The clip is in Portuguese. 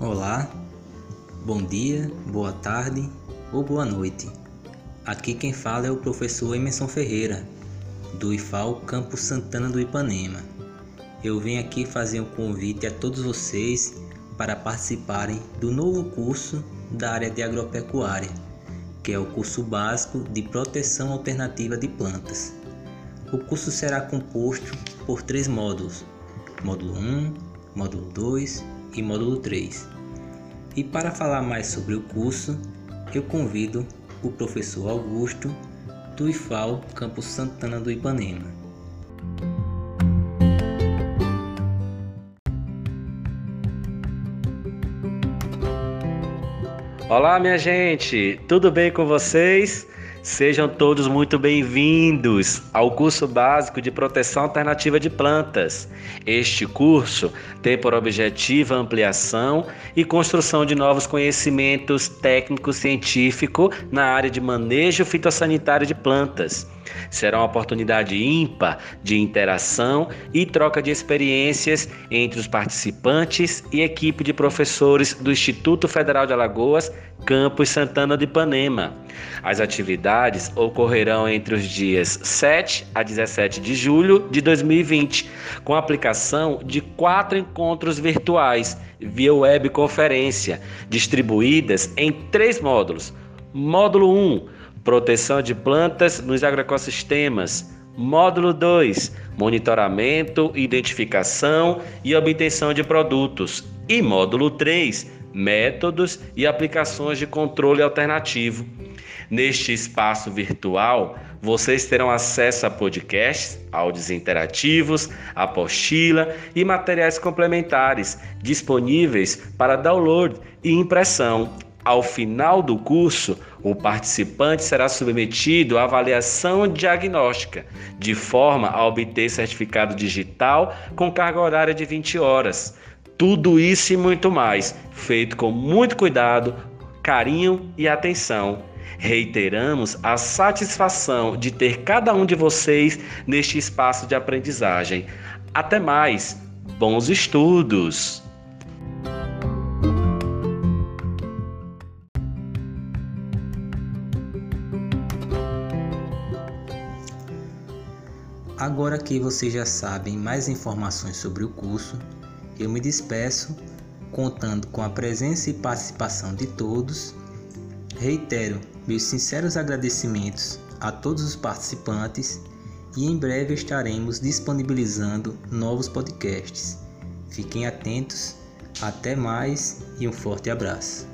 Olá, bom dia, boa tarde ou boa noite. Aqui quem fala é o professor Emerson Ferreira, do IFAL Campus Santana do Ipanema. Eu venho aqui fazer um convite a todos vocês para participarem do novo curso da área de agropecuária, que é o curso básico de proteção alternativa de plantas. O curso será composto por três módulos: módulo 1, módulo 2 e módulo 3 e para falar mais sobre o curso, eu convido o professor Augusto do IFAL Campus Santana do Ipanema. Olá, minha gente, tudo bem com vocês? Sejam todos muito bem-vindos ao curso básico de proteção alternativa de plantas. Este curso tem por objetivo a ampliação e construção de novos conhecimentos técnicos científicos na área de manejo fitossanitário de plantas. Será uma oportunidade ímpar de interação e troca de experiências entre os participantes e equipe de professores do Instituto Federal de Alagoas, Campus Santana de Ipanema. As atividades ocorrerão entre os dias 7 a 17 de julho de 2020, com aplicação de quatro encontros virtuais via webconferência, distribuídas em três módulos. Módulo 1 proteção de plantas nos agroecossistemas. Módulo 2: monitoramento, identificação e obtenção de produtos. E módulo 3: métodos e aplicações de controle alternativo. Neste espaço virtual, vocês terão acesso a podcasts, áudios interativos, apostila e materiais complementares disponíveis para download e impressão ao final do curso, o participante será submetido à avaliação diagnóstica, de forma a obter certificado digital com carga horária de 20 horas. Tudo isso e muito mais, feito com muito cuidado, carinho e atenção. Reiteramos a satisfação de ter cada um de vocês neste espaço de aprendizagem. Até mais! Bons estudos! Agora que vocês já sabem mais informações sobre o curso, eu me despeço contando com a presença e participação de todos. Reitero meus sinceros agradecimentos a todos os participantes e em breve estaremos disponibilizando novos podcasts. Fiquem atentos, até mais e um forte abraço.